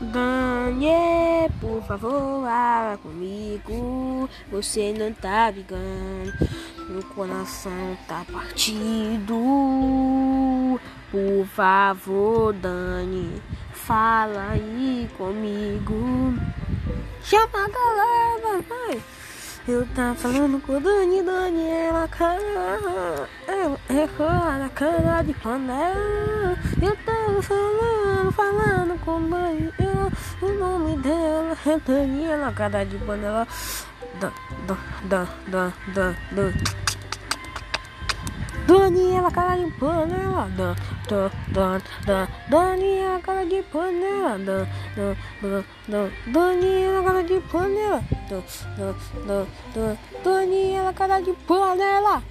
Daniel, por favor, fala comigo. Você não tá ligando. Meu coração tá partido. Por favor, Dani, fala aí comigo. Chama a galera, vai. Eu tava falando com o Dani, Dani, ela cara, ela é na cara de panela. Eu tava falando, falando com o Dani, o nome dela é Dani, ela cara de panela. Dan, dan, dan, dan, dan, dan. Daniela, cara de panela, dan, dan, dan, dan, Daniela, cara de panela, dan, dan, dan, dan, Daniela, cara de panela, dan, dan, dan, dan, Daniela, cara de panela.